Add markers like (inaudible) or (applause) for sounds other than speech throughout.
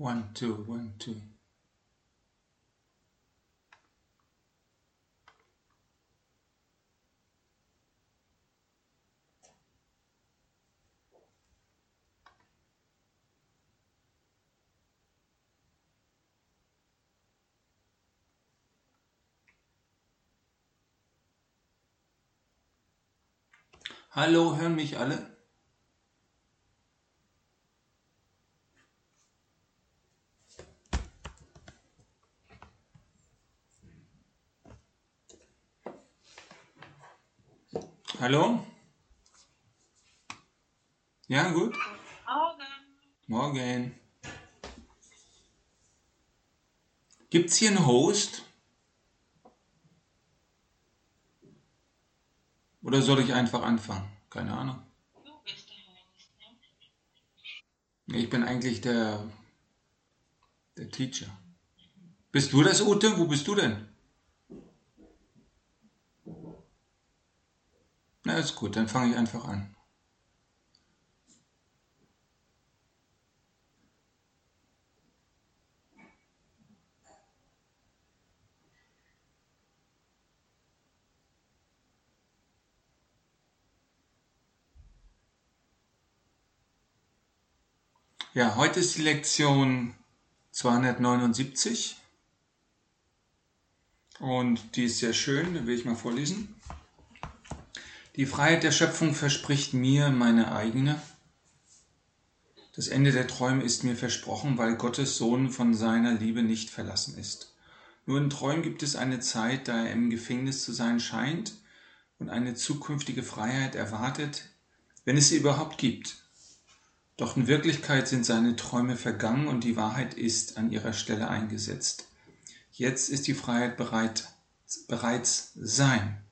One, two, one, two. Hallo, hören mich alle? Hallo? Ja, gut? Morgen. Morgen. Gibt's hier einen Host? Oder soll ich einfach anfangen? Keine Ahnung. Du bist der Host? Ich bin eigentlich der, der Teacher. Bist du das, Ute? Wo bist du denn? Na, ist gut, dann fange ich einfach an. Ja, heute ist die Lektion 279 und die ist sehr schön, will ich mal vorlesen. Die Freiheit der Schöpfung verspricht mir meine eigene. Das Ende der Träume ist mir versprochen, weil Gottes Sohn von seiner Liebe nicht verlassen ist. Nur in Träumen gibt es eine Zeit, da er im Gefängnis zu sein scheint und eine zukünftige Freiheit erwartet, wenn es sie überhaupt gibt. Doch in Wirklichkeit sind seine Träume vergangen und die Wahrheit ist an ihrer Stelle eingesetzt. Jetzt ist die Freiheit bereit, bereits sein.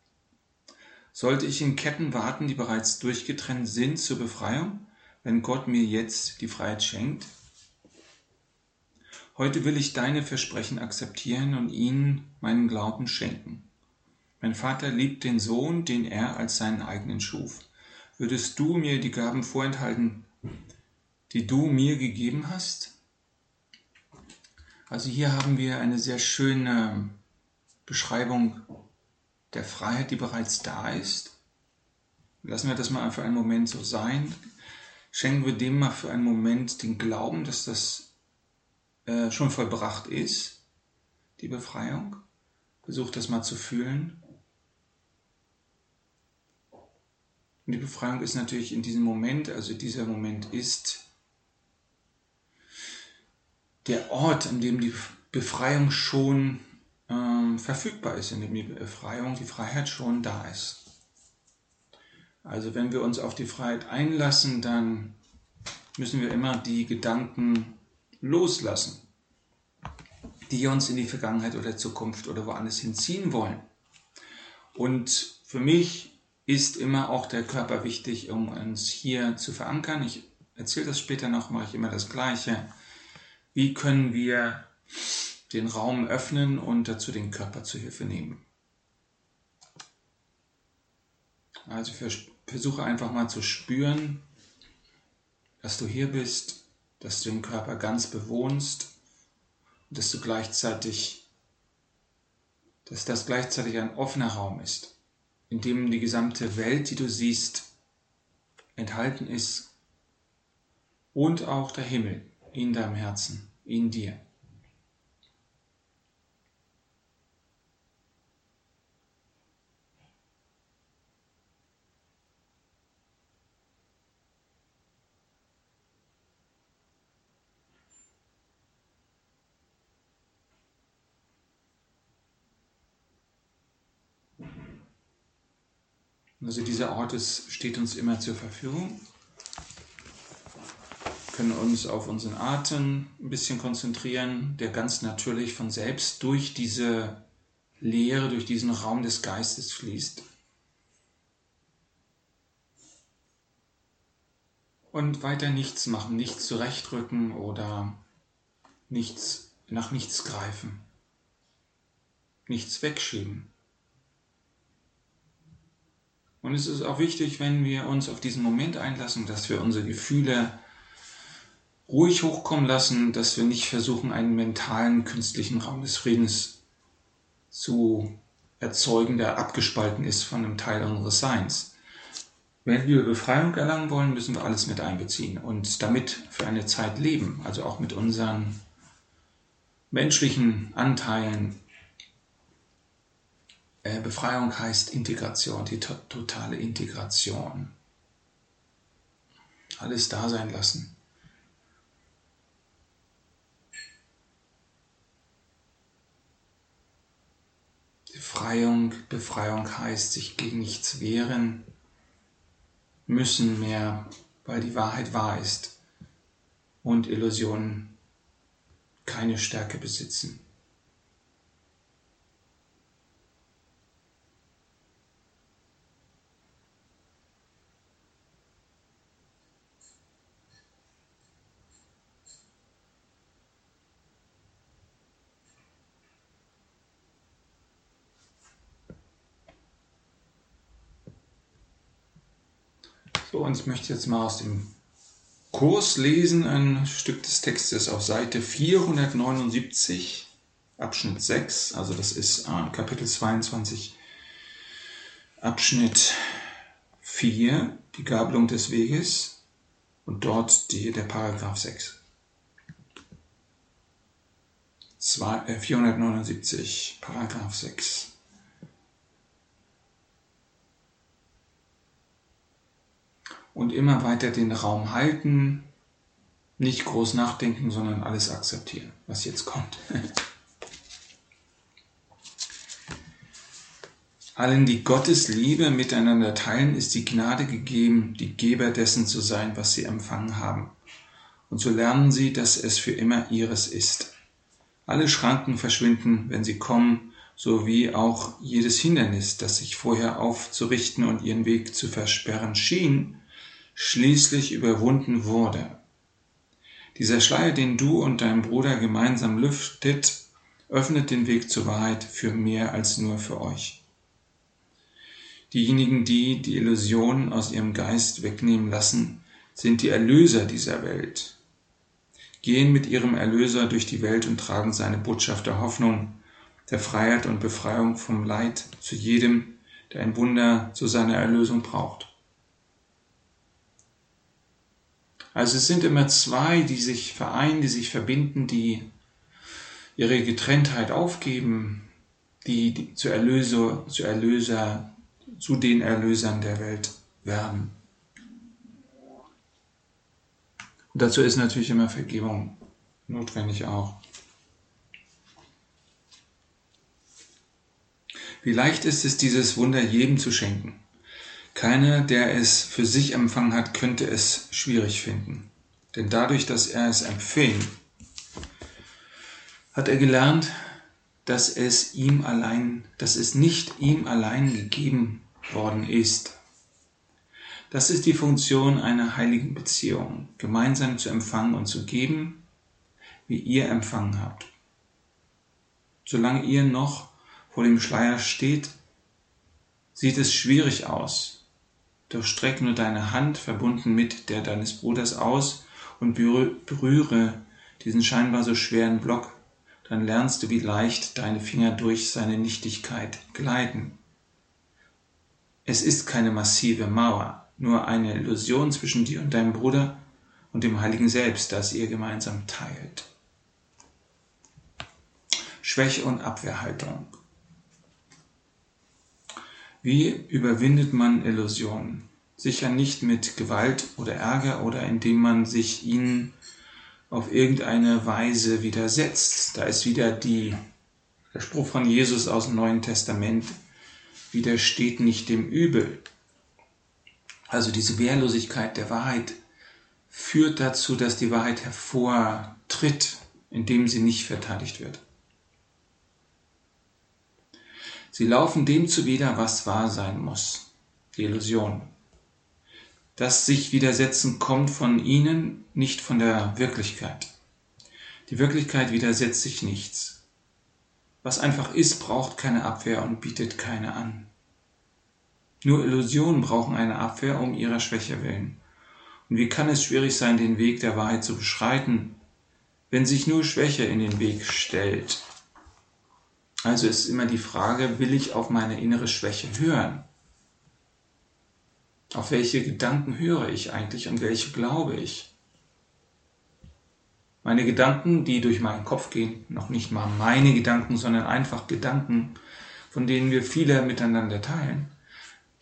Sollte ich in Ketten warten, die bereits durchgetrennt sind zur Befreiung, wenn Gott mir jetzt die Freiheit schenkt? Heute will ich deine Versprechen akzeptieren und ihnen meinen Glauben schenken. Mein Vater liebt den Sohn, den er als seinen eigenen schuf. Würdest du mir die Gaben vorenthalten, die du mir gegeben hast? Also hier haben wir eine sehr schöne Beschreibung der Freiheit, die bereits da ist. Lassen wir das mal für einen Moment so sein. Schenken wir dem mal für einen Moment den Glauben, dass das äh, schon vollbracht ist, die Befreiung. Versucht das mal zu fühlen. Und die Befreiung ist natürlich in diesem Moment, also dieser Moment ist der Ort, an dem die Befreiung schon ähm, verfügbar ist, in dem die Befreiung, die Freiheit schon da ist. Also wenn wir uns auf die Freiheit einlassen, dann müssen wir immer die Gedanken loslassen, die uns in die Vergangenheit oder Zukunft oder woanders hinziehen wollen. Und für mich ist immer auch der Körper wichtig, um uns hier zu verankern. Ich erzähle das später noch, mache ich immer das Gleiche. Wie können wir den Raum öffnen und dazu den Körper zur Hilfe nehmen? Also versuche einfach mal zu spüren, dass du hier bist, dass du den Körper ganz bewohnst und dass du gleichzeitig, dass das gleichzeitig ein offener Raum ist, in dem die gesamte Welt, die du siehst, enthalten ist und auch der Himmel in deinem Herzen, in dir. Also dieser Ort ist, steht uns immer zur Verfügung. Wir können uns auf unseren Atem ein bisschen konzentrieren, der ganz natürlich von selbst durch diese Leere, durch diesen Raum des Geistes fließt. Und weiter nichts machen, nichts zurechtrücken oder nichts, nach nichts greifen, nichts wegschieben. Und es ist auch wichtig, wenn wir uns auf diesen Moment einlassen, dass wir unsere Gefühle ruhig hochkommen lassen, dass wir nicht versuchen, einen mentalen, künstlichen Raum des Friedens zu erzeugen, der abgespalten ist von einem Teil unseres Seins. Wenn wir Befreiung erlangen wollen, müssen wir alles mit einbeziehen und damit für eine Zeit leben, also auch mit unseren menschlichen Anteilen. Äh, Befreiung heißt Integration, die to totale Integration. Alles da sein lassen. Befreiung, Befreiung heißt sich gegen nichts wehren müssen mehr, weil die Wahrheit wahr ist und Illusionen keine Stärke besitzen. So, und ich möchte jetzt mal aus dem Kurs lesen, ein Stück des Textes auf Seite 479, Abschnitt 6, also das ist äh, Kapitel 22, Abschnitt 4, die Gabelung des Weges und dort die, der Paragraph 6. 2, äh, 479, Paragraph 6. und immer weiter den Raum halten, nicht groß nachdenken, sondern alles akzeptieren, was jetzt kommt. (laughs) Allen, die Gottes Liebe miteinander teilen, ist die Gnade gegeben, die Geber dessen zu sein, was sie empfangen haben. Und so lernen sie, dass es für immer ihres ist. Alle Schranken verschwinden, wenn sie kommen, sowie auch jedes Hindernis, das sich vorher aufzurichten und ihren Weg zu versperren schien, schließlich überwunden wurde. Dieser Schleier, den du und dein Bruder gemeinsam lüftet, öffnet den Weg zur Wahrheit für mehr als nur für euch. Diejenigen, die die Illusion aus ihrem Geist wegnehmen lassen, sind die Erlöser dieser Welt, gehen mit ihrem Erlöser durch die Welt und tragen seine Botschaft der Hoffnung, der Freiheit und Befreiung vom Leid zu jedem, der ein Wunder zu seiner Erlösung braucht. Also es sind immer zwei, die sich vereinen, die sich verbinden, die ihre Getrenntheit aufgeben, die, die zu Erlöser, zu Erlöser, zu den Erlösern der Welt werden. Und dazu ist natürlich immer Vergebung notwendig auch. Wie leicht ist es, dieses Wunder jedem zu schenken. Keiner, der es für sich empfangen hat, könnte es schwierig finden. Denn dadurch, dass er es empfing, hat er gelernt, dass es ihm allein, dass es nicht ihm allein gegeben worden ist. Das ist die Funktion einer heiligen Beziehung, gemeinsam zu empfangen und zu geben, wie ihr empfangen habt. Solange ihr noch vor dem Schleier steht, sieht es schwierig aus, doch streck nur deine Hand, verbunden mit der deines Bruders, aus und berühre diesen scheinbar so schweren Block, dann lernst du, wie leicht deine Finger durch seine Nichtigkeit gleiten. Es ist keine massive Mauer, nur eine Illusion zwischen dir und deinem Bruder und dem Heiligen Selbst, das ihr gemeinsam teilt. Schwäche und Abwehrhaltung. Wie überwindet man Illusionen? Sicher nicht mit Gewalt oder Ärger oder indem man sich ihnen auf irgendeine Weise widersetzt. Da ist wieder die, der Spruch von Jesus aus dem Neuen Testament, widersteht nicht dem Übel. Also diese Wehrlosigkeit der Wahrheit führt dazu, dass die Wahrheit hervortritt, indem sie nicht verteidigt wird. Sie laufen dem zuwider, was wahr sein muss. Die Illusion. Das sich widersetzen kommt von ihnen, nicht von der Wirklichkeit. Die Wirklichkeit widersetzt sich nichts. Was einfach ist, braucht keine Abwehr und bietet keine an. Nur Illusionen brauchen eine Abwehr um ihrer Schwäche willen. Und wie kann es schwierig sein, den Weg der Wahrheit zu beschreiten, wenn sich nur Schwäche in den Weg stellt? Also ist immer die Frage, will ich auf meine innere Schwäche hören? Auf welche Gedanken höre ich eigentlich und welche glaube ich? Meine Gedanken, die durch meinen Kopf gehen, noch nicht mal meine Gedanken, sondern einfach Gedanken, von denen wir viele miteinander teilen,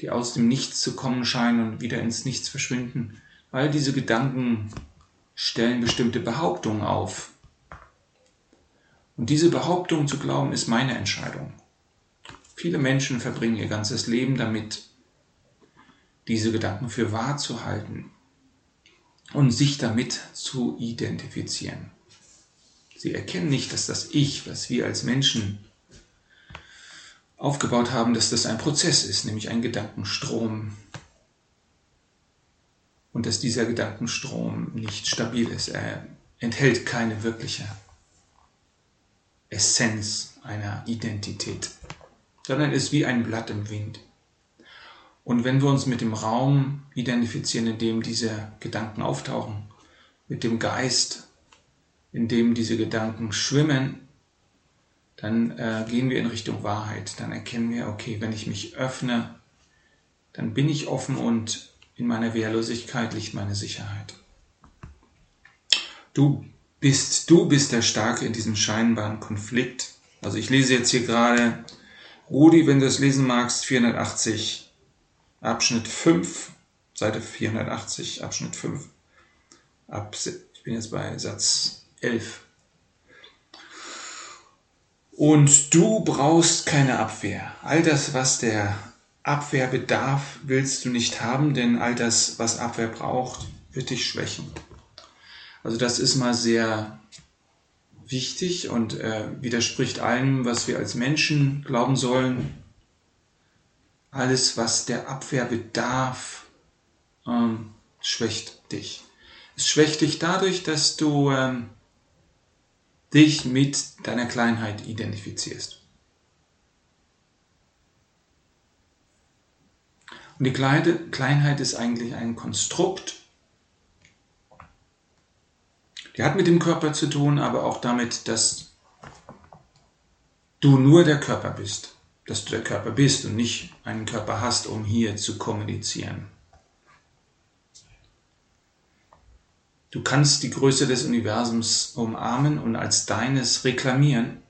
die aus dem Nichts zu kommen scheinen und wieder ins Nichts verschwinden, weil diese Gedanken stellen bestimmte Behauptungen auf. Und diese Behauptung zu glauben, ist meine Entscheidung. Viele Menschen verbringen ihr ganzes Leben damit, diese Gedanken für wahr zu halten und sich damit zu identifizieren. Sie erkennen nicht, dass das Ich, was wir als Menschen aufgebaut haben, dass das ein Prozess ist, nämlich ein Gedankenstrom. Und dass dieser Gedankenstrom nicht stabil ist. Er enthält keine wirkliche Essenz einer Identität, sondern ist wie ein Blatt im Wind. Und wenn wir uns mit dem Raum identifizieren, in dem diese Gedanken auftauchen, mit dem Geist, in dem diese Gedanken schwimmen, dann äh, gehen wir in Richtung Wahrheit. Dann erkennen wir, okay, wenn ich mich öffne, dann bin ich offen und in meiner Wehrlosigkeit liegt meine Sicherheit. Du bist, du bist der Starke in diesem scheinbaren Konflikt. Also ich lese jetzt hier gerade, Rudi, wenn du es lesen magst, 480 Abschnitt 5, Seite 480, Abschnitt 5. Ab, ich bin jetzt bei Satz 11. Und du brauchst keine Abwehr. All das, was der Abwehr bedarf, willst du nicht haben, denn all das, was Abwehr braucht, wird dich schwächen. Also das ist mal sehr wichtig und äh, widerspricht allem, was wir als Menschen glauben sollen, alles, was der Abwehr bedarf, ähm, schwächt dich. Es schwächt dich dadurch, dass du ähm, dich mit deiner Kleinheit identifizierst. Und die Kleinheit ist eigentlich ein Konstrukt, die hat mit dem Körper zu tun, aber auch damit, dass du nur der Körper bist dass du der Körper bist und nicht einen Körper hast, um hier zu kommunizieren. Du kannst die Größe des Universums umarmen und als deines reklamieren,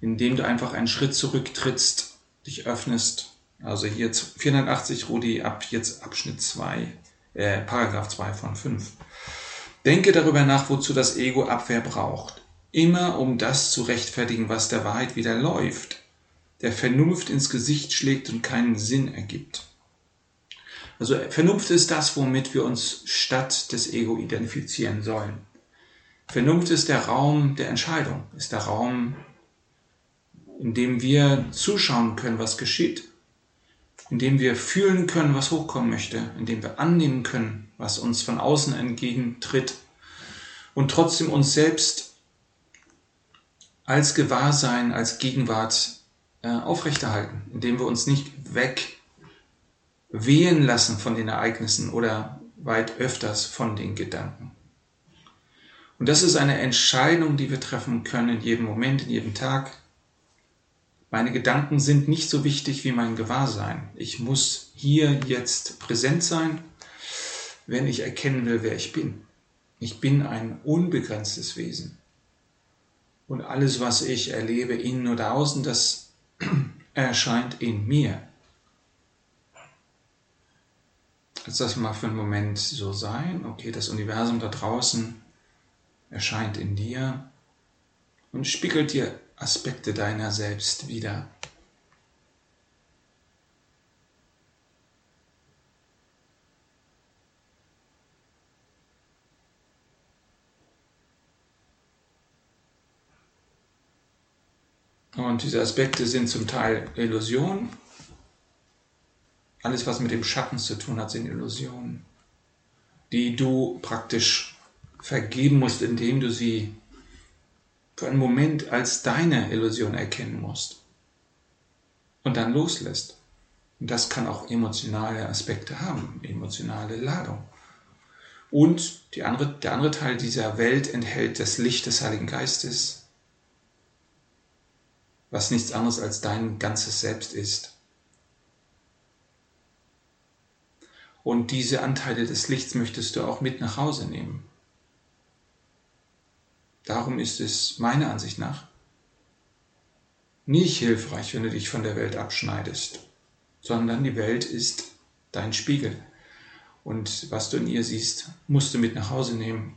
indem du einfach einen Schritt zurücktrittst, dich öffnest. Also hier 480 Rudi ab jetzt Abschnitt 2, äh, Paragraph 2 von 5. Denke darüber nach, wozu das Ego Abwehr braucht. Immer um das zu rechtfertigen, was der Wahrheit wieder läuft der Vernunft ins Gesicht schlägt und keinen Sinn ergibt. Also Vernunft ist das, womit wir uns statt des Ego identifizieren sollen. Vernunft ist der Raum der Entscheidung, ist der Raum, in dem wir zuschauen können, was geschieht, in dem wir fühlen können, was hochkommen möchte, in dem wir annehmen können, was uns von außen entgegentritt und trotzdem uns selbst als Gewahrsein, als Gegenwart äh, aufrechterhalten, indem wir uns nicht wegwehen lassen von den Ereignissen oder weit öfters von den Gedanken. Und das ist eine Entscheidung, die wir treffen können in jedem Moment, in jedem Tag. Meine Gedanken sind nicht so wichtig wie mein Gewahrsein. Ich muss hier jetzt präsent sein, wenn ich erkennen will, wer ich bin. Ich bin ein unbegrenztes Wesen. Und alles, was ich erlebe, innen oder außen, das (clears throat) erscheint in mir. Lass das mal für einen Moment so sein. Okay, das Universum da draußen erscheint in dir und spiegelt dir Aspekte deiner selbst wieder. Und diese Aspekte sind zum Teil Illusionen. Alles, was mit dem Schatten zu tun hat, sind Illusionen, die du praktisch vergeben musst, indem du sie für einen Moment als deine Illusion erkennen musst und dann loslässt. Und das kann auch emotionale Aspekte haben, emotionale Ladung. Und andere, der andere Teil dieser Welt enthält das Licht des Heiligen Geistes, was nichts anderes als dein ganzes Selbst ist. Und diese Anteile des Lichts möchtest du auch mit nach Hause nehmen. Darum ist es meiner Ansicht nach nicht hilfreich, wenn du dich von der Welt abschneidest, sondern die Welt ist dein Spiegel. Und was du in ihr siehst, musst du mit nach Hause nehmen,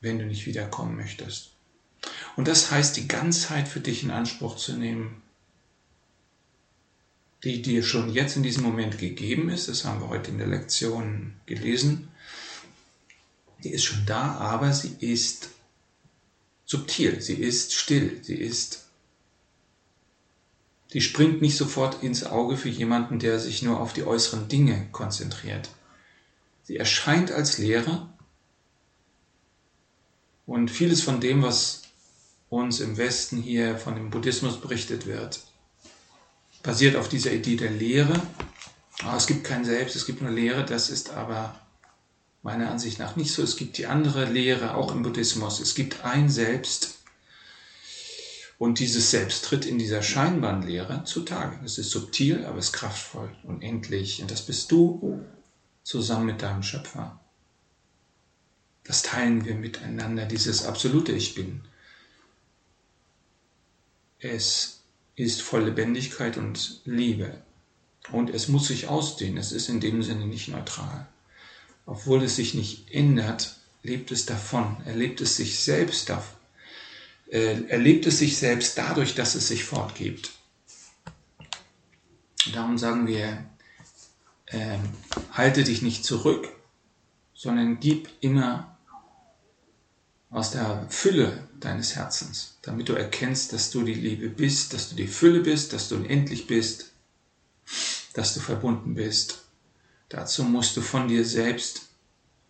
wenn du nicht wiederkommen möchtest. Und das heißt, die Ganzheit für dich in Anspruch zu nehmen, die dir schon jetzt in diesem Moment gegeben ist, das haben wir heute in der Lektion gelesen, die ist schon da, aber sie ist subtil, sie ist still, sie ist, die springt nicht sofort ins Auge für jemanden, der sich nur auf die äußeren Dinge konzentriert. Sie erscheint als Lehre und vieles von dem, was uns im Westen hier von dem Buddhismus berichtet wird, basiert auf dieser Idee der Lehre. Oh, es gibt kein Selbst, es gibt nur Lehre, das ist aber meiner Ansicht nach nicht so. Es gibt die andere Lehre, auch im Buddhismus. Es gibt ein Selbst und dieses Selbst tritt in dieser scheinbaren Lehre zutage. Es ist subtil, aber es ist kraftvoll und endlich. Und das bist du zusammen mit deinem Schöpfer. Das teilen wir miteinander, dieses absolute Ich bin. Es ist voll Lebendigkeit und Liebe. Und es muss sich ausdehnen. Es ist in dem Sinne nicht neutral obwohl es sich nicht ändert, lebt es davon. Er lebt es sich selbst davon. Äh, er es sich selbst dadurch, dass es sich fortgibt. Darum sagen wir, äh, halte dich nicht zurück, sondern gib immer aus der Fülle deines Herzens, damit du erkennst, dass du die Liebe bist, dass du die Fülle bist, dass du unendlich bist, dass du verbunden bist Dazu musst du von dir selbst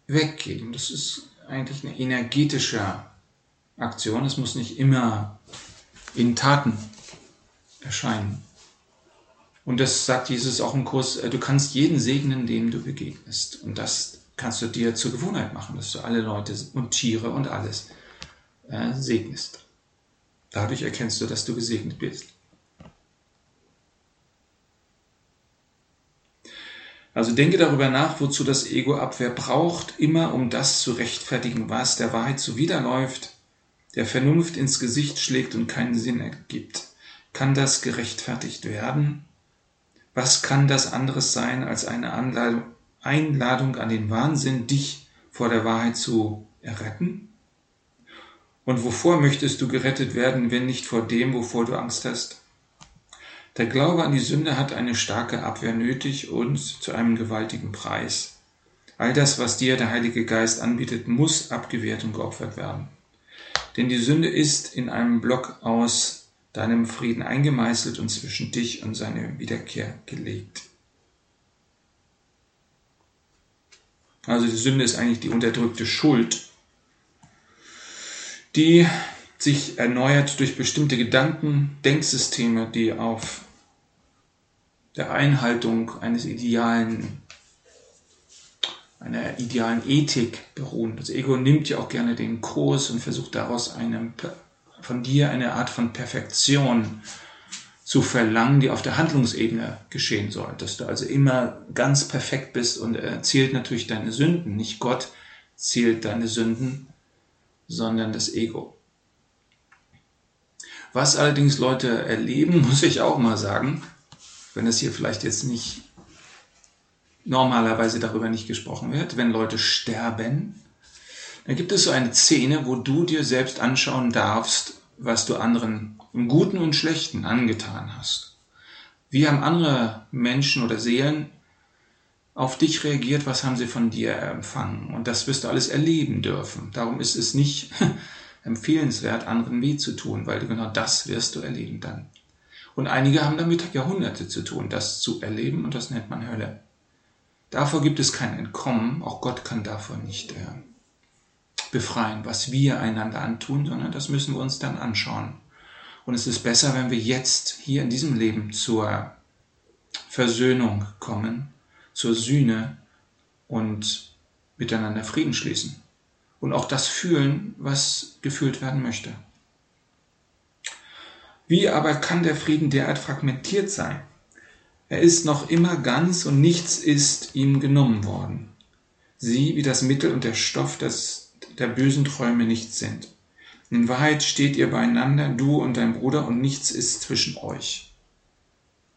weggehen. Das ist eigentlich eine energetische Aktion. Es muss nicht immer in Taten erscheinen. Und das sagt Jesus auch im Kurs, äh, du kannst jeden segnen, dem du begegnest. Und das kannst du dir zur Gewohnheit machen, dass du alle Leute und Tiere und alles äh, segnest. Dadurch erkennst du, dass du gesegnet bist. Also denke darüber nach, wozu das Ego Abwehr braucht, immer um das zu rechtfertigen, was der Wahrheit zuwiderläuft, der Vernunft ins Gesicht schlägt und keinen Sinn ergibt. Kann das gerechtfertigt werden? Was kann das anderes sein als eine Einladung an den Wahnsinn, dich vor der Wahrheit zu erretten? Und wovor möchtest du gerettet werden, wenn nicht vor dem, wovor du Angst hast? Der Glaube an die Sünde hat eine starke Abwehr nötig und zu einem gewaltigen Preis. All das, was dir der Heilige Geist anbietet, muss abgewehrt und geopfert werden. Denn die Sünde ist in einem Block aus deinem Frieden eingemeißelt und zwischen dich und seine Wiederkehr gelegt. Also die Sünde ist eigentlich die unterdrückte Schuld, die sich erneuert durch bestimmte Gedanken, Denksysteme, die auf der Einhaltung eines idealen, einer idealen Ethik beruhen. Das Ego nimmt ja auch gerne den Kurs und versucht daraus eine, von dir eine Art von Perfektion zu verlangen, die auf der Handlungsebene geschehen soll. Dass du also immer ganz perfekt bist und er zählt natürlich deine Sünden. Nicht Gott zählt deine Sünden, sondern das Ego. Was allerdings Leute erleben, (laughs) muss ich auch mal sagen, wenn es hier vielleicht jetzt nicht normalerweise darüber nicht gesprochen wird, wenn Leute sterben, dann gibt es so eine Szene, wo du dir selbst anschauen darfst, was du anderen im Guten und Schlechten angetan hast. Wie haben andere Menschen oder Seelen auf dich reagiert, was haben sie von dir empfangen? Und das wirst du alles erleben dürfen. Darum ist es nicht (laughs) empfehlenswert, anderen weh zu tun, weil genau das wirst du erleben dann. Und einige haben damit Jahrhunderte zu tun, das zu erleben und das nennt man Hölle. Davor gibt es kein Entkommen, auch Gott kann davor nicht äh, befreien, was wir einander antun, sondern das müssen wir uns dann anschauen. Und es ist besser, wenn wir jetzt hier in diesem Leben zur Versöhnung kommen, zur Sühne und miteinander Frieden schließen und auch das fühlen, was gefühlt werden möchte. Wie aber kann der Frieden derart fragmentiert sein? Er ist noch immer ganz und nichts ist ihm genommen worden. Sie, wie das Mittel und der Stoff des, der bösen Träume nichts sind. In Wahrheit steht ihr beieinander, du und dein Bruder, und nichts ist zwischen euch.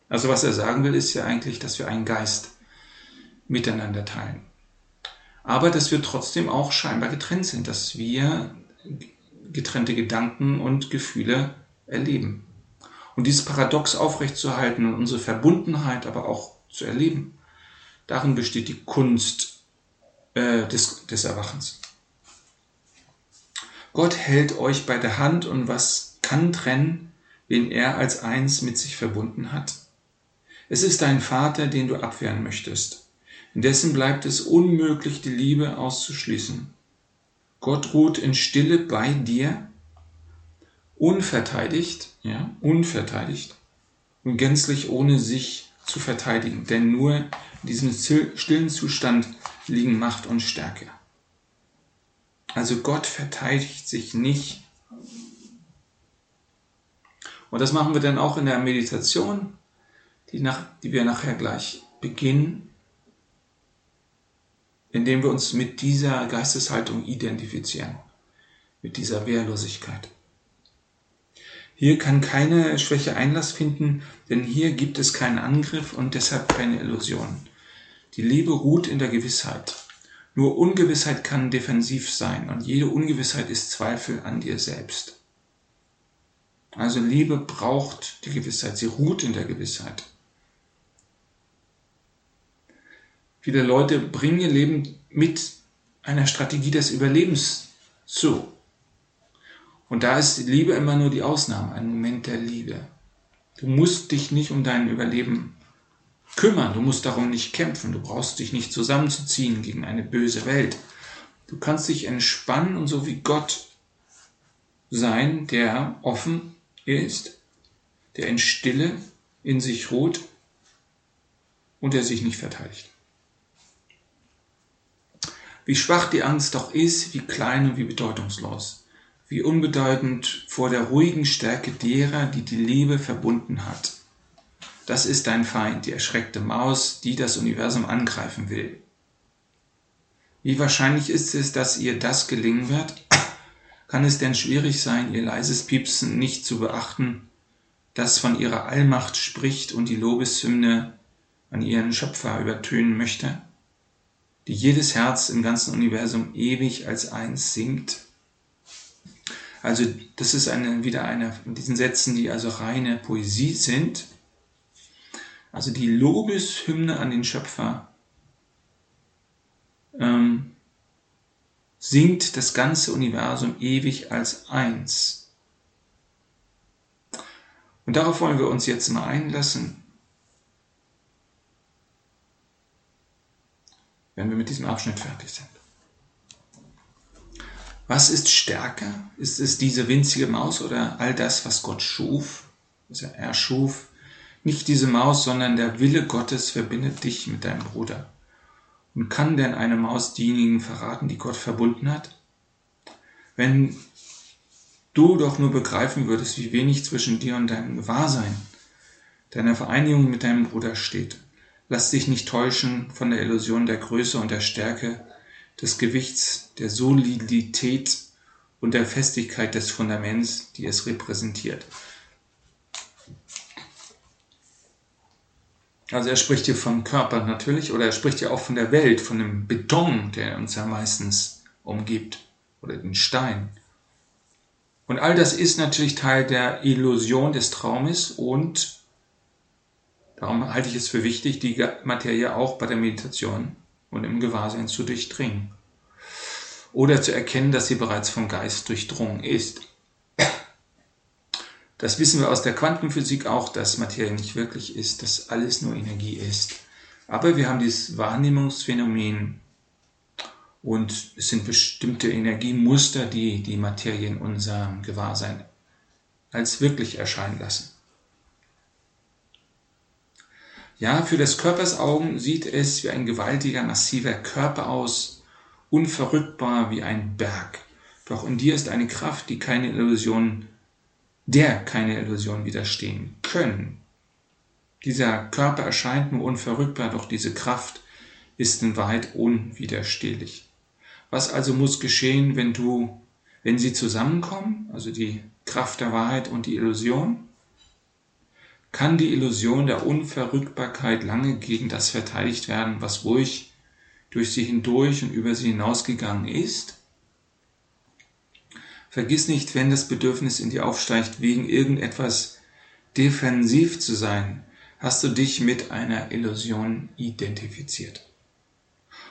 Also was er sagen will, ist ja eigentlich, dass wir einen Geist miteinander teilen aber dass wir trotzdem auch scheinbar getrennt sind, dass wir getrennte Gedanken und Gefühle erleben. Und dieses Paradox aufrechtzuerhalten und unsere Verbundenheit aber auch zu erleben, darin besteht die Kunst äh, des, des Erwachens. Gott hält euch bei der Hand und was kann trennen, wen er als eins mit sich verbunden hat? Es ist dein Vater, den du abwehren möchtest. Indessen bleibt es unmöglich, die Liebe auszuschließen. Gott ruht in Stille bei dir, unverteidigt, ja, unverteidigt und gänzlich ohne sich zu verteidigen, denn nur in diesem stillen Zustand liegen Macht und Stärke. Also Gott verteidigt sich nicht. Und das machen wir dann auch in der Meditation, die, nach, die wir nachher gleich beginnen indem wir uns mit dieser Geisteshaltung identifizieren, mit dieser Wehrlosigkeit. Hier kann keine Schwäche Einlass finden, denn hier gibt es keinen Angriff und deshalb keine Illusion. Die Liebe ruht in der Gewissheit. Nur Ungewissheit kann defensiv sein und jede Ungewissheit ist Zweifel an dir selbst. Also Liebe braucht die Gewissheit, sie ruht in der Gewissheit. Viele Leute bringen ihr Leben mit einer Strategie des Überlebens zu. Und da ist Liebe immer nur die Ausnahme, ein Moment der Liebe. Du musst dich nicht um dein Überleben kümmern, du musst darum nicht kämpfen, du brauchst dich nicht zusammenzuziehen gegen eine böse Welt. Du kannst dich entspannen und so wie Gott sein, der offen ist, der in Stille in sich ruht und der sich nicht verteidigt. Wie schwach die Angst doch ist, wie klein und wie bedeutungslos, wie unbedeutend vor der ruhigen Stärke derer, die die Liebe verbunden hat. Das ist dein Feind, die erschreckte Maus, die das Universum angreifen will. Wie wahrscheinlich ist es, dass ihr das gelingen wird? (coughs) Kann es denn schwierig sein, ihr leises Piepsen nicht zu beachten, das von ihrer Allmacht spricht und die Lobeshymne an ihren Schöpfer übertönen möchte? die jedes Herz im ganzen Universum ewig als eins singt. Also das ist eine, wieder eine von diesen Sätzen, die also reine Poesie sind. Also die Lobeshymne an den Schöpfer ähm, singt das ganze Universum ewig als eins. Und darauf wollen wir uns jetzt mal einlassen. wenn wir mit diesem Abschnitt fertig sind. Was ist stärker? Ist es diese winzige Maus oder all das, was Gott schuf, was er erschuf? Nicht diese Maus, sondern der Wille Gottes verbindet dich mit deinem Bruder. Und kann denn eine Maus diejenigen verraten, die Gott verbunden hat? Wenn du doch nur begreifen würdest, wie wenig zwischen dir und deinem Gewahrsein, deiner Vereinigung mit deinem Bruder steht, Lass dich nicht täuschen von der Illusion der Größe und der Stärke, des Gewichts, der Solidität und der Festigkeit des Fundaments, die es repräsentiert. Also er spricht hier vom Körper natürlich, oder er spricht ja auch von der Welt, von dem Beton, der uns ja meistens umgibt, oder den Stein. Und all das ist natürlich Teil der Illusion des Traumes und Darum halte ich es für wichtig, die Materie auch bei der Meditation und im Gewahrsein zu durchdringen. Oder zu erkennen, dass sie bereits vom Geist durchdrungen ist. Das wissen wir aus der Quantenphysik auch, dass Materie nicht wirklich ist, dass alles nur Energie ist. Aber wir haben dieses Wahrnehmungsphänomen und es sind bestimmte Energiemuster, die die Materie in unserem Gewahrsein als wirklich erscheinen lassen. Ja, für des Körpers Augen sieht es wie ein gewaltiger, massiver Körper aus unverrückbar wie ein Berg. Doch in dir ist eine Kraft, die keine Illusion, der keine Illusion widerstehen können. Dieser Körper erscheint nur unverrückbar, doch diese Kraft ist in Wahrheit unwiderstehlich. Was also muss geschehen, wenn du, wenn sie zusammenkommen, also die Kraft der Wahrheit und die Illusion? Kann die Illusion der Unverrückbarkeit lange gegen das verteidigt werden, was ruhig durch sie hindurch und über sie hinausgegangen ist? Vergiss nicht, wenn das Bedürfnis in dir aufsteigt, wegen irgendetwas defensiv zu sein, hast du dich mit einer Illusion identifiziert.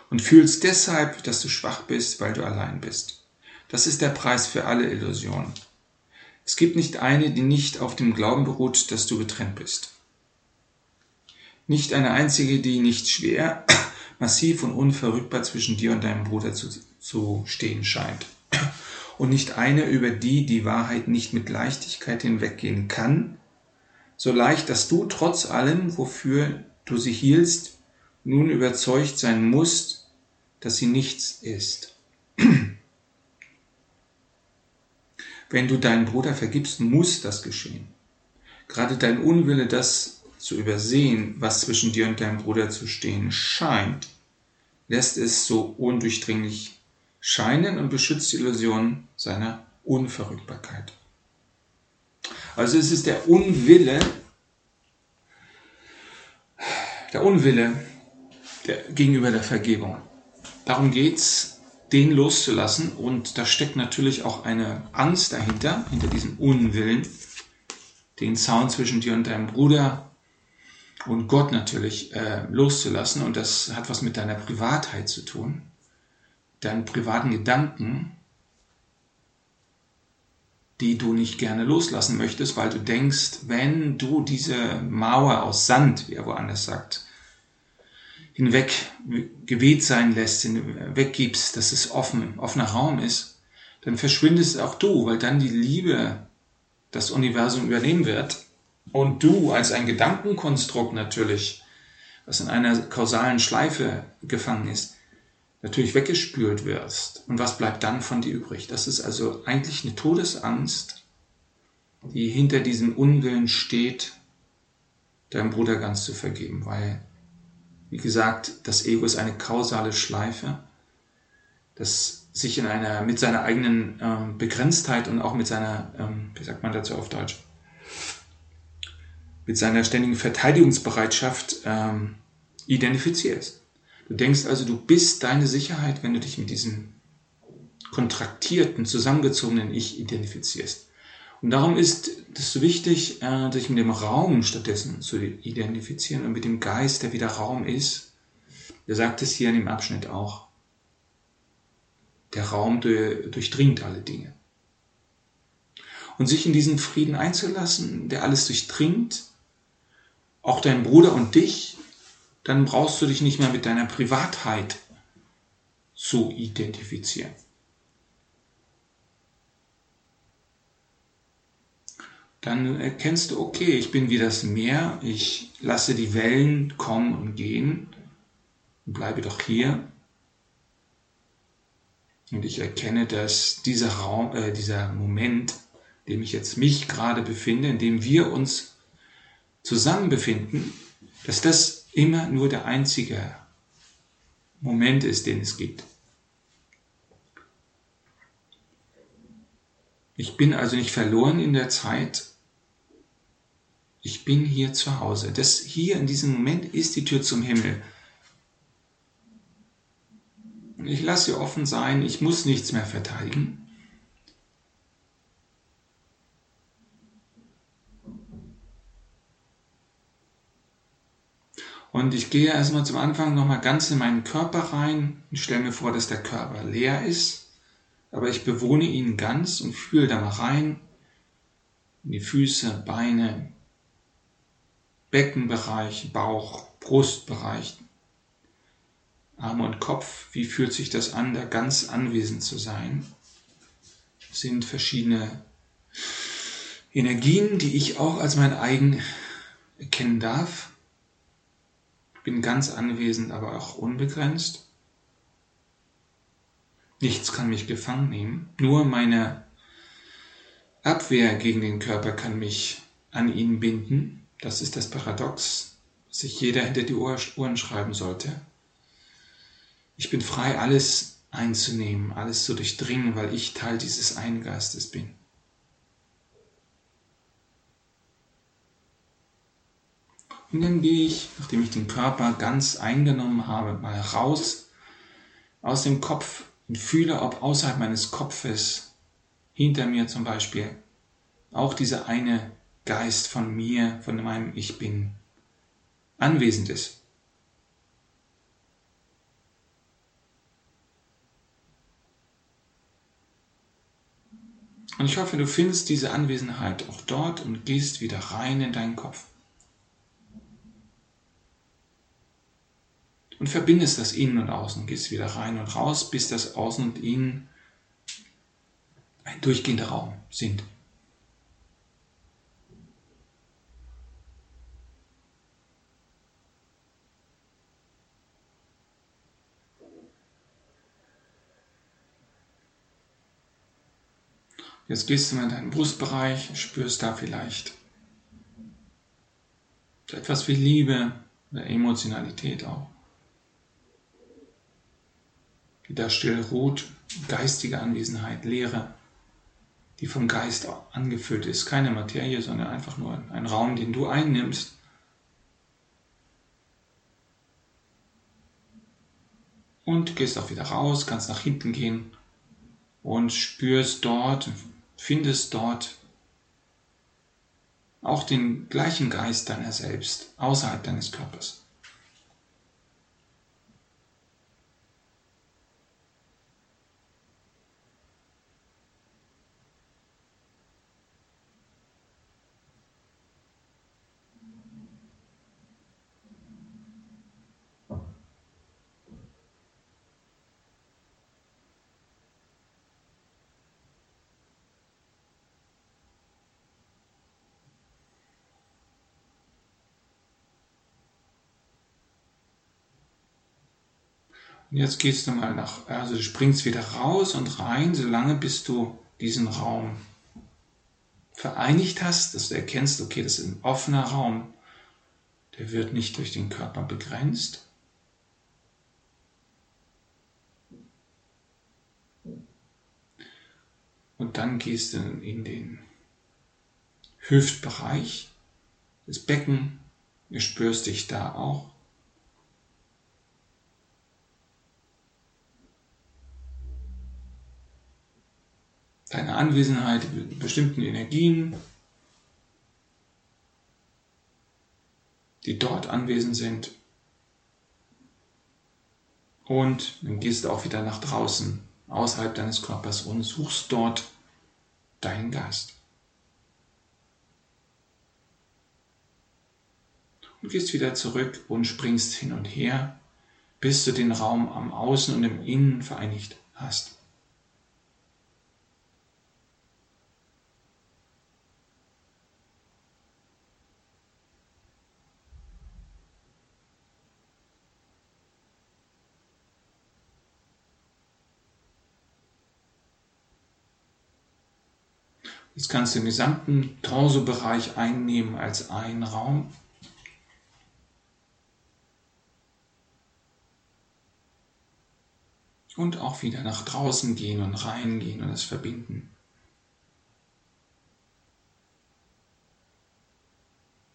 Und fühlst deshalb, dass du schwach bist, weil du allein bist. Das ist der Preis für alle Illusionen. Es gibt nicht eine, die nicht auf dem Glauben beruht, dass du getrennt bist. Nicht eine einzige, die nicht schwer, (coughs) massiv und unverrückbar zwischen dir und deinem Bruder zu, zu stehen scheint. Und nicht eine, über die die Wahrheit nicht mit Leichtigkeit hinweggehen kann, so leicht, dass du trotz allem, wofür du sie hielst, nun überzeugt sein musst, dass sie nichts ist. (clears throat) Wenn du deinen Bruder vergibst, muss das geschehen. Gerade dein Unwille, das zu übersehen, was zwischen dir und deinem Bruder zu stehen scheint, lässt es so undurchdringlich scheinen und beschützt die Illusion seiner Unverrückbarkeit. Also es ist der Unwille, der Unwille der, gegenüber der Vergebung. Darum geht's den loszulassen. Und da steckt natürlich auch eine Angst dahinter, hinter diesem Unwillen, den Zaun zwischen dir und deinem Bruder und Gott natürlich äh, loszulassen. Und das hat was mit deiner Privatheit zu tun, deinen privaten Gedanken, die du nicht gerne loslassen möchtest, weil du denkst, wenn du diese Mauer aus Sand, wie er woanders sagt, hinweg geweht sein lässt, weggibst, dass es offen, offener Raum ist, dann verschwindest auch du, weil dann die Liebe das Universum übernehmen wird. Und du als ein Gedankenkonstrukt natürlich, was in einer kausalen Schleife gefangen ist, natürlich weggespült wirst. Und was bleibt dann von dir übrig? Das ist also eigentlich eine Todesangst, die hinter diesem Unwillen steht, deinem Bruder ganz zu vergeben, weil wie gesagt, das Ego ist eine kausale Schleife, das sich in einer, mit seiner eigenen ähm, Begrenztheit und auch mit seiner, ähm, wie sagt man dazu auf Deutsch, mit seiner ständigen Verteidigungsbereitschaft ähm, identifizierst. Du denkst also, du bist deine Sicherheit, wenn du dich mit diesem kontraktierten, zusammengezogenen Ich identifizierst. Und darum ist es wichtig, äh, sich mit dem Raum stattdessen zu identifizieren und mit dem Geist, der wieder Raum ist. Er sagt es hier in dem Abschnitt auch. Der Raum durchdringt alle Dinge. Und sich in diesen Frieden einzulassen, der alles durchdringt, auch deinen Bruder und dich, dann brauchst du dich nicht mehr mit deiner Privatheit zu identifizieren. dann erkennst du, okay, ich bin wie das Meer, ich lasse die Wellen kommen und gehen und bleibe doch hier. Und ich erkenne, dass dieser Raum, äh, dieser Moment, in dem ich jetzt mich gerade befinde, in dem wir uns zusammen befinden, dass das immer nur der einzige Moment ist, den es gibt. Ich bin also nicht verloren in der Zeit, ich bin hier zu Hause. Das hier in diesem Moment ist die Tür zum Himmel. Ich lasse sie offen sein, ich muss nichts mehr verteidigen. Und ich gehe erstmal zum Anfang nochmal ganz in meinen Körper rein und stelle mir vor, dass der Körper leer ist, aber ich bewohne ihn ganz und fühle da mal rein in die Füße, Beine, Beckenbereich, Bauch, Brustbereich, Arme und Kopf. Wie fühlt sich das an, da ganz anwesend zu sein? Das sind verschiedene Energien, die ich auch als mein eigen erkennen darf. Bin ganz anwesend, aber auch unbegrenzt. Nichts kann mich gefangen nehmen. Nur meine Abwehr gegen den Körper kann mich an ihn binden. Das ist das Paradox, was sich jeder hinter die Ohren schreiben sollte. Ich bin frei, alles einzunehmen, alles zu durchdringen, weil ich Teil dieses einen bin. Und dann gehe ich, nachdem ich den Körper ganz eingenommen habe, mal raus aus dem Kopf und fühle, ob außerhalb meines Kopfes, hinter mir zum Beispiel, auch dieser eine Geist von mir, von meinem Ich bin, anwesend ist. Und ich hoffe, du findest diese Anwesenheit auch dort und gehst wieder rein in deinen Kopf. Und verbindest das Innen und Außen, gehst wieder rein und raus, bis das Außen und Innen ein durchgehender Raum sind. Jetzt gehst du in deinen Brustbereich, spürst da vielleicht etwas wie Liebe oder Emotionalität auch die da still ruht, geistige Anwesenheit, Leere, die vom Geist angefüllt ist. Keine Materie, sondern einfach nur ein Raum, den du einnimmst. Und gehst auch wieder raus, kannst nach hinten gehen und spürst dort, findest dort auch den gleichen Geist deiner selbst, außerhalb deines Körpers. Jetzt gehst du mal nach, also du springst wieder raus und rein, solange bis du diesen Raum vereinigt hast, dass du erkennst, okay, das ist ein offener Raum, der wird nicht durch den Körper begrenzt. Und dann gehst du in den Hüftbereich, das Becken, du spürst dich da auch. Deine Anwesenheit in bestimmten Energien, die dort anwesend sind. Und dann gehst du auch wieder nach draußen, außerhalb deines Körpers und suchst dort deinen Geist. Und gehst wieder zurück und springst hin und her, bis du den Raum am Außen und im Innen vereinigt hast. Jetzt kannst du den gesamten Torso-Bereich einnehmen als einen Raum. Und auch wieder nach draußen gehen und reingehen und es verbinden.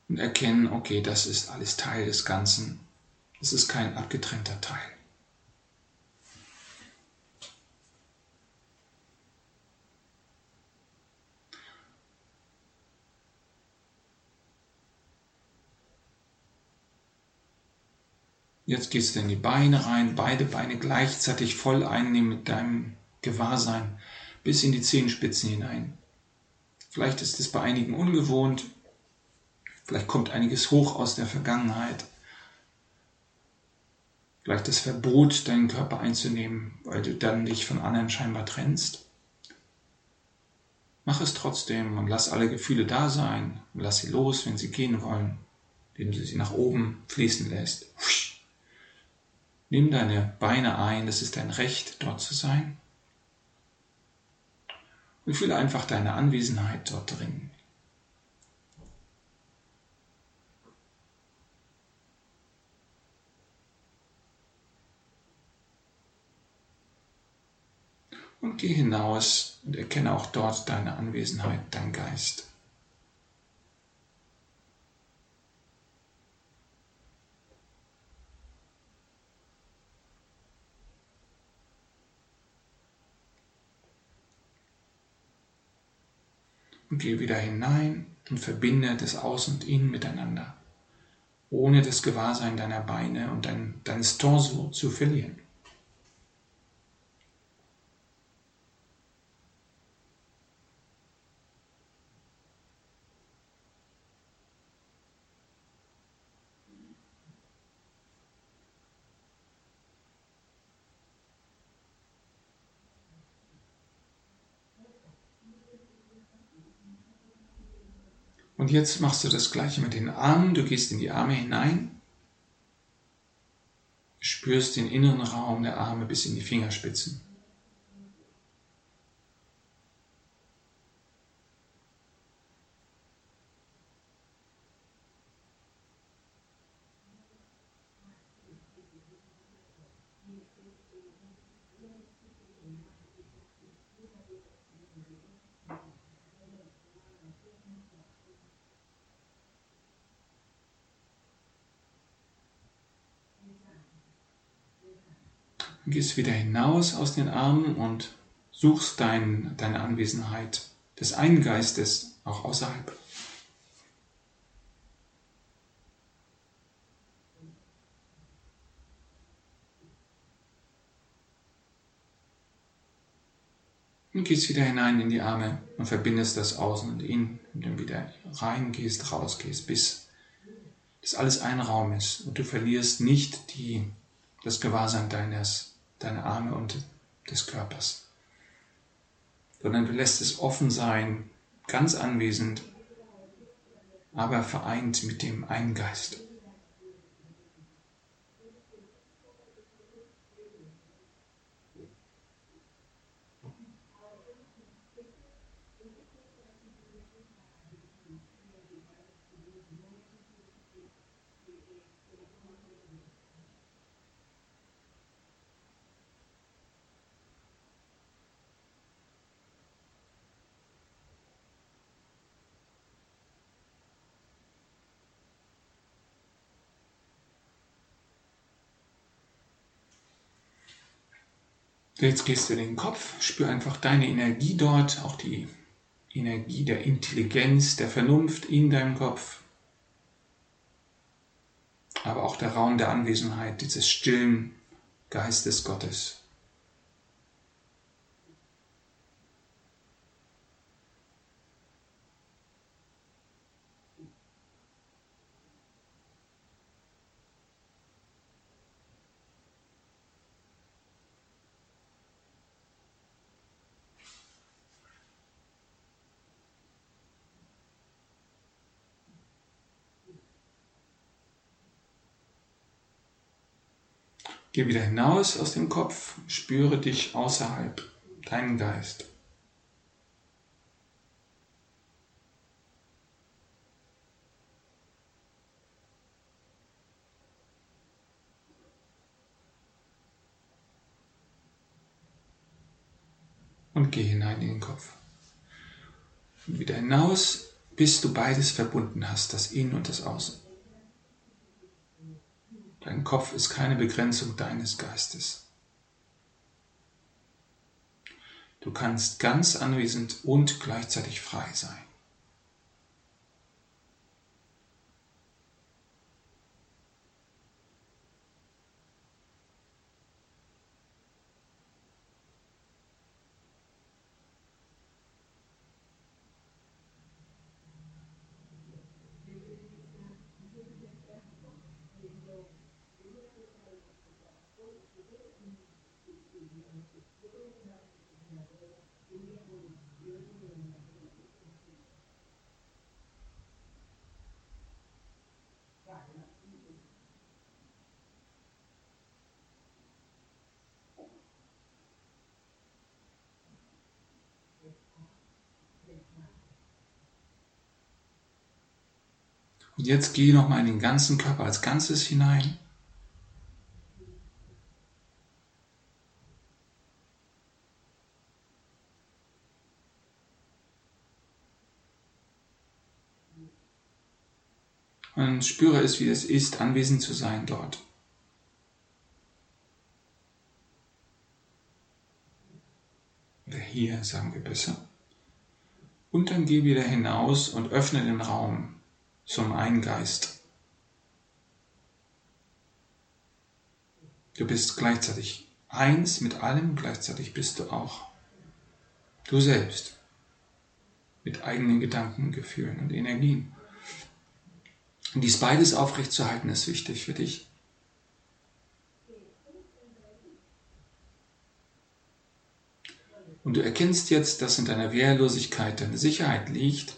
Und erkennen, okay, das ist alles Teil des Ganzen. Es ist kein abgetrennter Teil. Jetzt gehst du in die Beine rein, beide Beine gleichzeitig voll einnehmen mit deinem Gewahrsein bis in die Zehenspitzen hinein. Vielleicht ist es bei einigen ungewohnt, vielleicht kommt einiges hoch aus der Vergangenheit. Vielleicht das Verbot, deinen Körper einzunehmen, weil du dann dich von anderen scheinbar trennst. Mach es trotzdem und lass alle Gefühle da sein lass sie los, wenn sie gehen wollen, indem du sie nach oben fließen lässt. Nimm deine Beine ein, das ist dein Recht, dort zu sein. Und fühle einfach deine Anwesenheit dort drin. Und geh hinaus und erkenne auch dort deine Anwesenheit, dein Geist. Und geh wieder hinein und verbinde das Aus und In miteinander, ohne das Gewahrsein deiner Beine und dein, deines Torso zu verlieren. Und jetzt machst du das gleiche mit den Armen. Du gehst in die Arme hinein, spürst den inneren Raum der Arme bis in die Fingerspitzen. Du gehst wieder hinaus aus den Armen und suchst dein, deine Anwesenheit des einen Geistes auch außerhalb. Und gehst wieder hinein in die Arme und verbindest das Außen und Innen und dann wieder reingehst, rausgehst, bis das alles ein Raum ist und du verlierst nicht die, das Gewahrsein deines deine Arme und des Körpers, sondern du lässt es offen sein, ganz anwesend, aber vereint mit dem einen Geist. Jetzt gehst du in den Kopf, spür einfach deine Energie dort, auch die Energie der Intelligenz, der Vernunft in deinem Kopf, aber auch der Raum der Anwesenheit dieses stillen Geistes Gottes. Geh wieder hinaus aus dem Kopf, spüre dich außerhalb, deinen Geist. Und geh hinein in den Kopf. Und wieder hinaus, bis du beides verbunden hast, das Innen und das Außen. Dein Kopf ist keine Begrenzung deines Geistes. Du kannst ganz anwesend und gleichzeitig frei sein. Und jetzt geh nochmal in den ganzen Körper als Ganzes hinein. Und spüre es, wie es ist, anwesend zu sein dort. Oder hier, sagen wir besser. Und dann geh wieder hinaus und öffne den Raum zum Eingeist. Du bist gleichzeitig eins mit allem, gleichzeitig bist du auch du selbst mit eigenen Gedanken, Gefühlen und Energien. Und dies beides aufrechtzuerhalten ist wichtig für dich. Und du erkennst jetzt, dass in deiner Wehrlosigkeit deine Sicherheit liegt,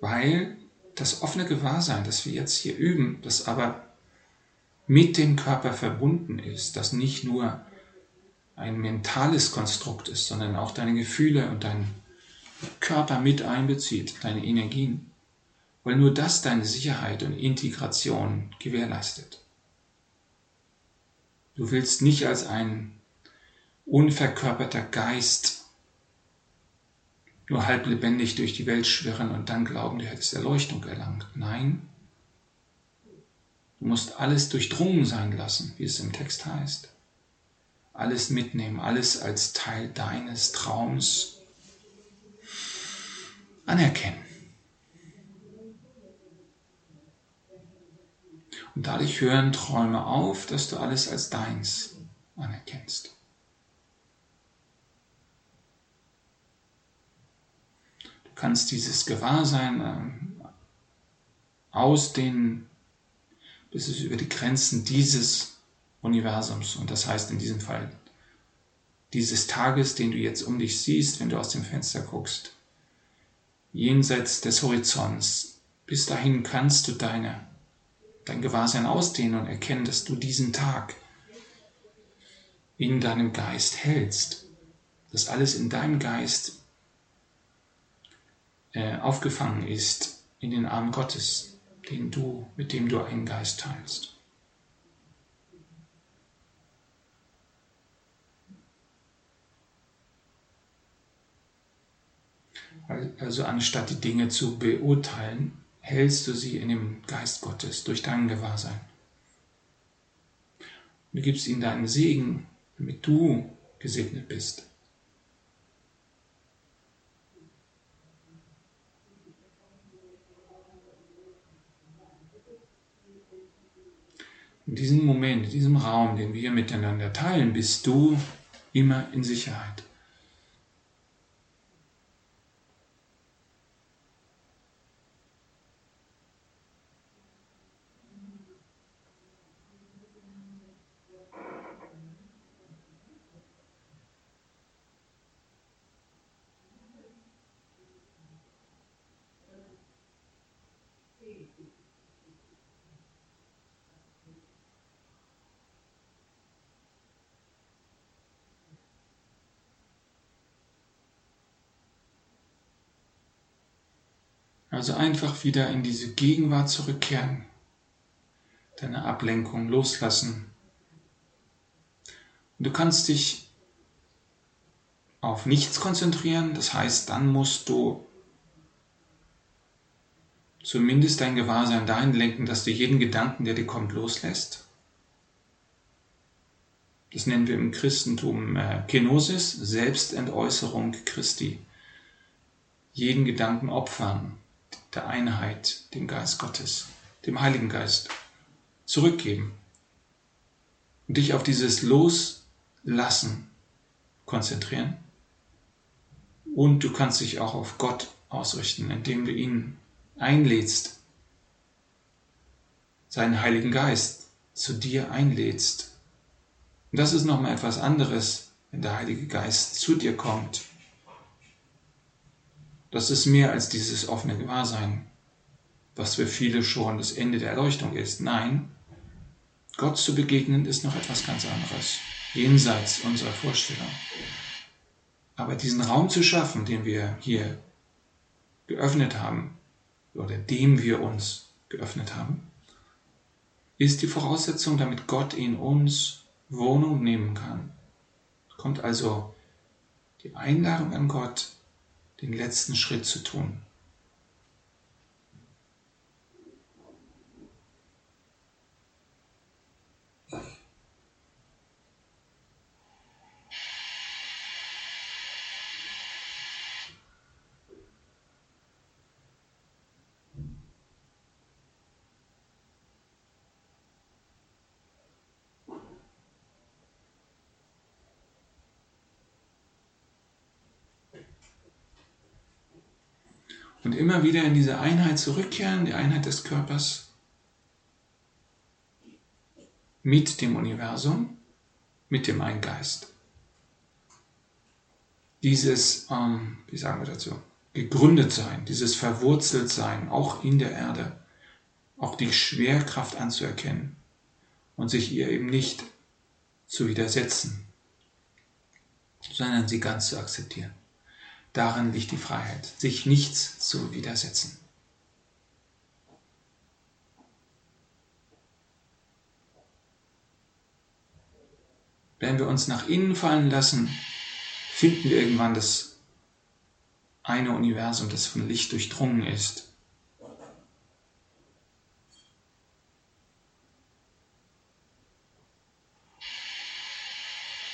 weil das offene Gewahrsein, das wir jetzt hier üben, das aber mit dem Körper verbunden ist, das nicht nur ein mentales Konstrukt ist, sondern auch deine Gefühle und dein Körper mit einbezieht, deine Energien, weil nur das deine Sicherheit und Integration gewährleistet. Du willst nicht als ein unverkörperter Geist nur halb lebendig durch die Welt schwirren und dann glauben, du hättest Erleuchtung erlangt. Nein, du musst alles durchdrungen sein lassen, wie es im Text heißt. Alles mitnehmen, alles als Teil deines Traums anerkennen. Und dadurch hören Träume auf, dass du alles als deins anerkennst. Kannst dieses Gewahrsein äh, ausdehnen, bis es über die Grenzen dieses Universums, und das heißt in diesem Fall dieses Tages, den du jetzt um dich siehst, wenn du aus dem Fenster guckst, jenseits des Horizonts, bis dahin kannst du deine, dein Gewahrsein ausdehnen und erkennen, dass du diesen Tag in deinem Geist hältst, dass alles in deinem Geist äh, aufgefangen ist in den Arm Gottes, den du, mit dem du einen Geist teilst. Also anstatt die Dinge zu beurteilen, hältst du sie in dem Geist Gottes durch dein Gewahrsein. du gibst ihnen deinen Segen, damit du gesegnet bist. In diesem Moment, in diesem Raum, den wir miteinander teilen, bist du immer in Sicherheit. Also einfach wieder in diese Gegenwart zurückkehren, deine Ablenkung loslassen. Und du kannst dich auf nichts konzentrieren, das heißt, dann musst du zumindest dein Gewahrsein dahin lenken, dass du jeden Gedanken, der dir kommt, loslässt. Das nennen wir im Christentum äh, Kenosis, Selbstentäußerung Christi. Jeden Gedanken opfern, der Einheit, dem Geist Gottes, dem Heiligen Geist zurückgeben und dich auf dieses Loslassen konzentrieren. Und du kannst dich auch auf Gott ausrichten, indem du ihn einlädst, seinen Heiligen Geist zu dir einlädst. Und das ist nochmal etwas anderes, wenn der Heilige Geist zu dir kommt das ist mehr als dieses offene Gewahrsein, was für viele schon das Ende der Erleuchtung ist. Nein, Gott zu begegnen ist noch etwas ganz anderes, jenseits unserer Vorstellung. Aber diesen Raum zu schaffen, den wir hier geöffnet haben, oder dem wir uns geöffnet haben, ist die Voraussetzung, damit Gott in uns Wohnung nehmen kann. Kommt also die Einladung an Gott, den letzten Schritt zu tun. Und immer wieder in diese Einheit zurückkehren, die Einheit des Körpers mit dem Universum, mit dem Eingeist. Dieses, ähm, wie sagen wir dazu, gegründet sein, dieses verwurzelt sein, auch in der Erde, auch die Schwerkraft anzuerkennen und sich ihr eben nicht zu widersetzen, sondern sie ganz zu akzeptieren. Darin liegt die Freiheit, sich nichts zu widersetzen. Wenn wir uns nach innen fallen lassen, finden wir irgendwann das eine Universum, das von Licht durchdrungen ist.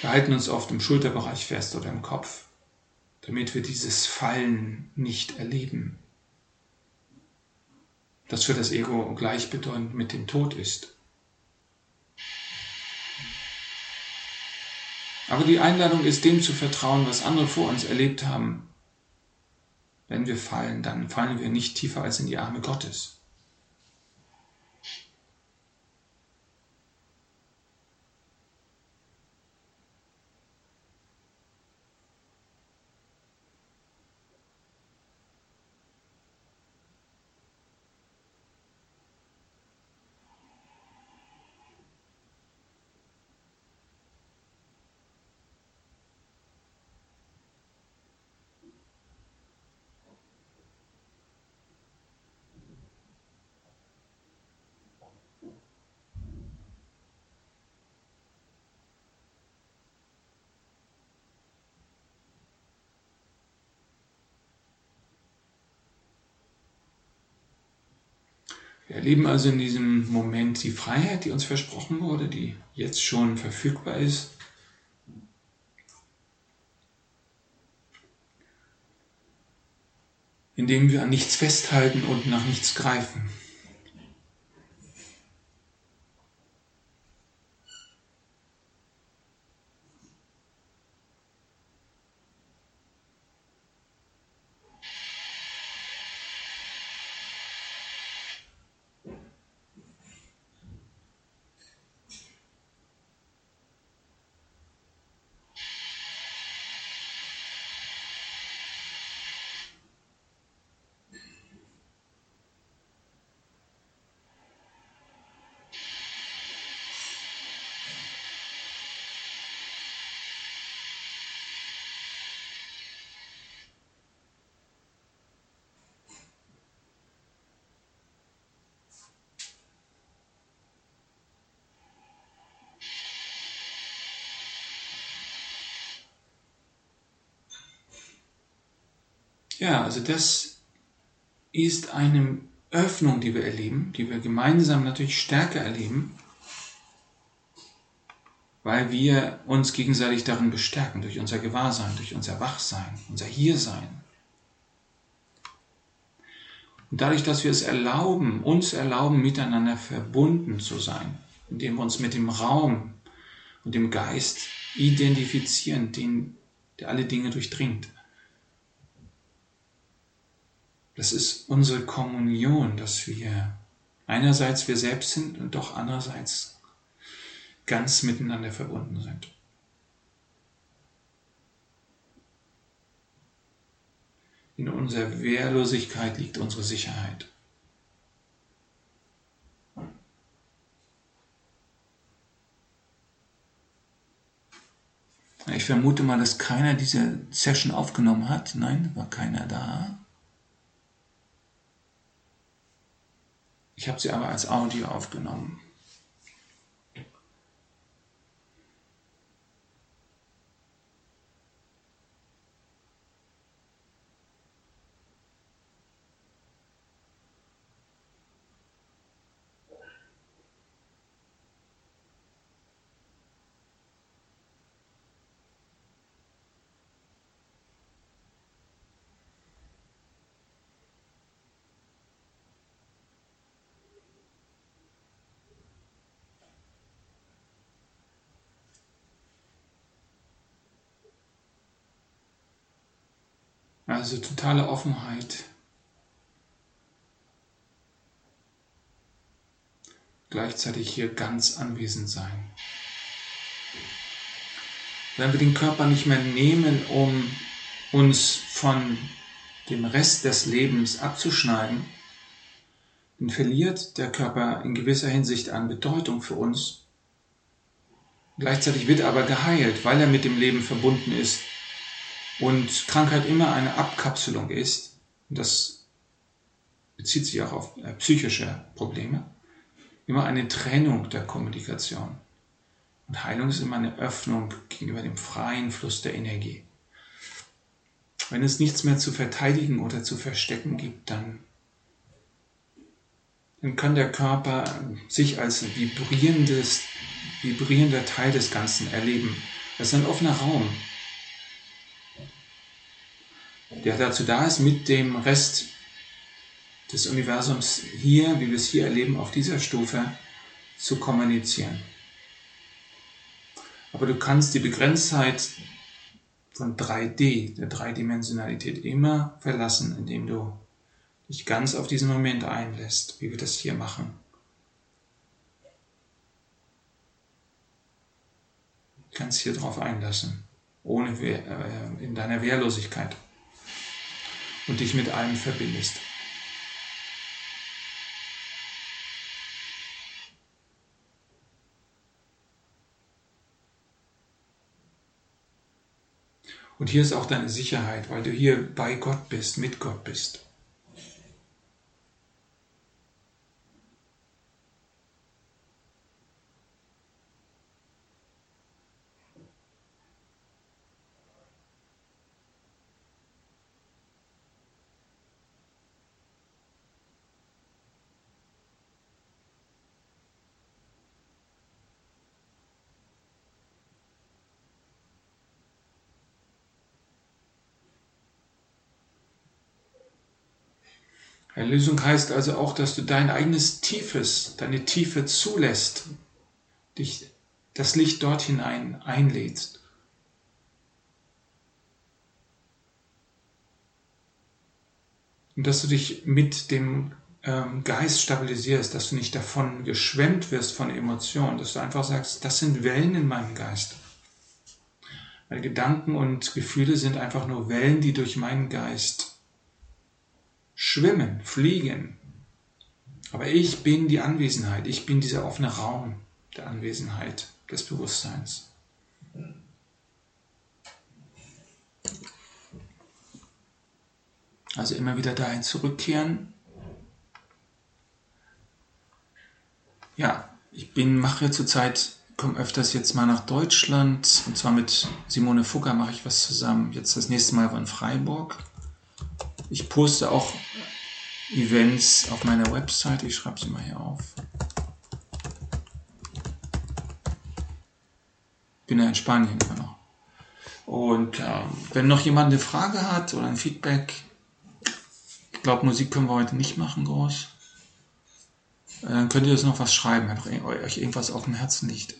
Wir halten uns oft im Schulterbereich fest oder im Kopf damit wir dieses Fallen nicht erleben, das für das Ego gleichbedeutend mit dem Tod ist. Aber die Einladung ist, dem zu vertrauen, was andere vor uns erlebt haben. Wenn wir fallen, dann fallen wir nicht tiefer als in die Arme Gottes. Wir erleben also in diesem Moment die Freiheit, die uns versprochen wurde, die jetzt schon verfügbar ist. Indem wir an nichts festhalten und nach nichts greifen. Ja, also das ist eine Öffnung, die wir erleben, die wir gemeinsam natürlich stärker erleben, weil wir uns gegenseitig darin bestärken, durch unser Gewahrsein, durch unser Wachsein, unser Hiersein. Und dadurch, dass wir es erlauben, uns erlauben, miteinander verbunden zu sein, indem wir uns mit dem Raum und dem Geist identifizieren, den, der alle Dinge durchdringt. Das ist unsere Kommunion, dass wir einerseits wir selbst sind und doch andererseits ganz miteinander verbunden sind. In unserer Wehrlosigkeit liegt unsere Sicherheit. Ich vermute mal, dass keiner diese Session aufgenommen hat. Nein, war keiner da. Ich habe sie aber als Audio aufgenommen. Also totale Offenheit. Gleichzeitig hier ganz anwesend sein. Wenn wir den Körper nicht mehr nehmen, um uns von dem Rest des Lebens abzuschneiden, dann verliert der Körper in gewisser Hinsicht an Bedeutung für uns. Gleichzeitig wird er aber geheilt, weil er mit dem Leben verbunden ist und Krankheit immer eine Abkapselung ist, das bezieht sich auch auf äh, psychische Probleme, immer eine Trennung der Kommunikation. Und Heilung ist immer eine Öffnung gegenüber dem freien Fluss der Energie. Wenn es nichts mehr zu verteidigen oder zu verstecken gibt, dann, dann kann der Körper sich als vibrierendes, vibrierender Teil des Ganzen erleben. Das ist ein offener Raum, der dazu da ist, mit dem Rest des Universums hier, wie wir es hier erleben, auf dieser Stufe zu kommunizieren. Aber du kannst die Begrenztheit von 3D, der Dreidimensionalität, immer verlassen, indem du dich ganz auf diesen Moment einlässt, wie wir das hier machen. Du kannst hier drauf einlassen, ohne äh, in deiner Wehrlosigkeit und dich mit allem verbindest. Und hier ist auch deine Sicherheit, weil du hier bei Gott bist, mit Gott bist. Erlösung heißt also auch, dass du dein eigenes Tiefes, deine Tiefe zulässt, dich das Licht dort hinein einlädst. Und dass du dich mit dem ähm, Geist stabilisierst, dass du nicht davon geschwemmt wirst von Emotionen, dass du einfach sagst, das sind Wellen in meinem Geist. Weil Gedanken und Gefühle sind einfach nur Wellen, die durch meinen Geist schwimmen, fliegen. Aber ich bin die Anwesenheit, ich bin dieser offene Raum der Anwesenheit, des Bewusstseins. Also immer wieder dahin zurückkehren. Ja, ich bin, mache zurzeit, komme öfters jetzt mal nach Deutschland und zwar mit Simone Fugger mache ich was zusammen. Jetzt das nächste Mal war in Freiburg. Ich poste auch Events auf meiner Website. Ich schreibe sie mal hier auf. Bin ja in Spanien immer noch. Und äh, wenn noch jemand eine Frage hat oder ein Feedback, ich glaube, Musik können wir heute nicht machen, groß. Äh, dann könnt ihr uns noch was schreiben, wenn euch irgendwas auf dem Herzen liegt.